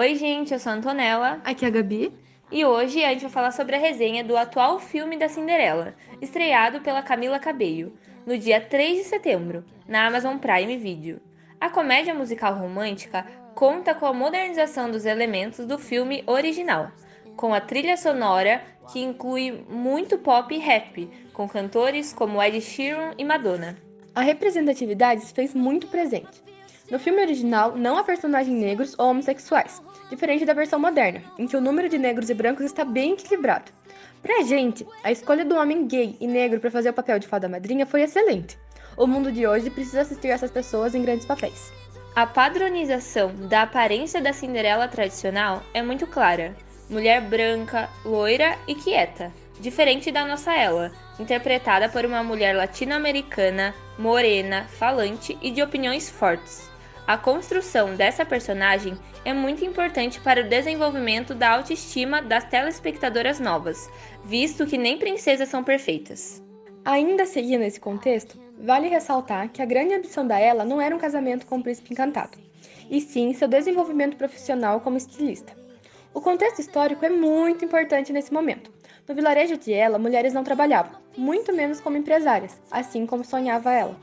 Oi, gente, eu sou a Antonella. Aqui é a Gabi. E hoje a gente vai falar sobre a resenha do atual filme da Cinderela, estreado pela Camila Cabello, no dia 3 de setembro, na Amazon Prime Video. A comédia musical romântica conta com a modernização dos elementos do filme original, com a trilha sonora que inclui muito pop e rap, com cantores como Ed Sheeran e Madonna. A representatividade se fez muito presente. No filme original, não há personagens negros ou homossexuais, diferente da versão moderna, em que o número de negros e brancos está bem equilibrado. Pra gente, a escolha do homem gay e negro para fazer o papel de fada madrinha foi excelente. O mundo de hoje precisa assistir essas pessoas em grandes papéis. A padronização da aparência da Cinderela tradicional é muito clara. Mulher branca, loira e quieta, diferente da nossa ela, interpretada por uma mulher latino-americana, morena, falante e de opiniões fortes. A construção dessa personagem é muito importante para o desenvolvimento da autoestima das telespectadoras novas, visto que nem princesas são perfeitas. Ainda seguindo esse contexto, vale ressaltar que a grande ambição da Ela não era um casamento com o príncipe encantado, e sim seu desenvolvimento profissional como estilista. O contexto histórico é muito importante nesse momento. No vilarejo de Ela, mulheres não trabalhavam, muito menos como empresárias, assim como sonhava ela.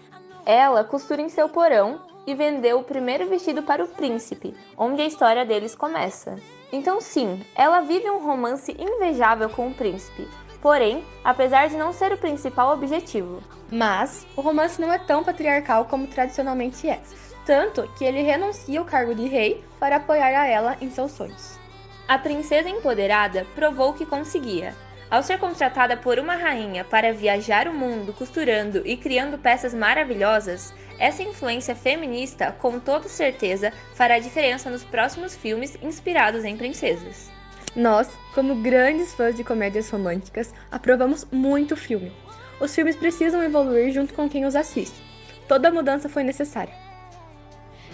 Ela costura em seu porão e vendeu o primeiro vestido para o príncipe, onde a história deles começa. Então, sim, ela vive um romance invejável com o príncipe, porém, apesar de não ser o principal objetivo. Mas o romance não é tão patriarcal como tradicionalmente é, tanto que ele renuncia ao cargo de rei para apoiar a ela em seus sonhos. A princesa empoderada provou que conseguia. Ao ser contratada por uma rainha para viajar o mundo costurando e criando peças maravilhosas, essa influência feminista, com toda certeza, fará diferença nos próximos filmes inspirados em princesas. Nós, como grandes fãs de comédias românticas, aprovamos muito o filme. Os filmes precisam evoluir junto com quem os assiste. Toda mudança foi necessária.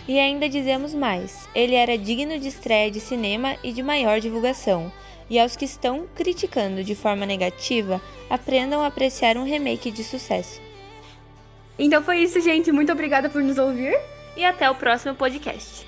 E ainda dizemos mais: ele era digno de estreia de cinema e de maior divulgação. E aos que estão criticando de forma negativa, aprendam a apreciar um remake de sucesso. Então foi isso, gente. Muito obrigada por nos ouvir e até o próximo podcast.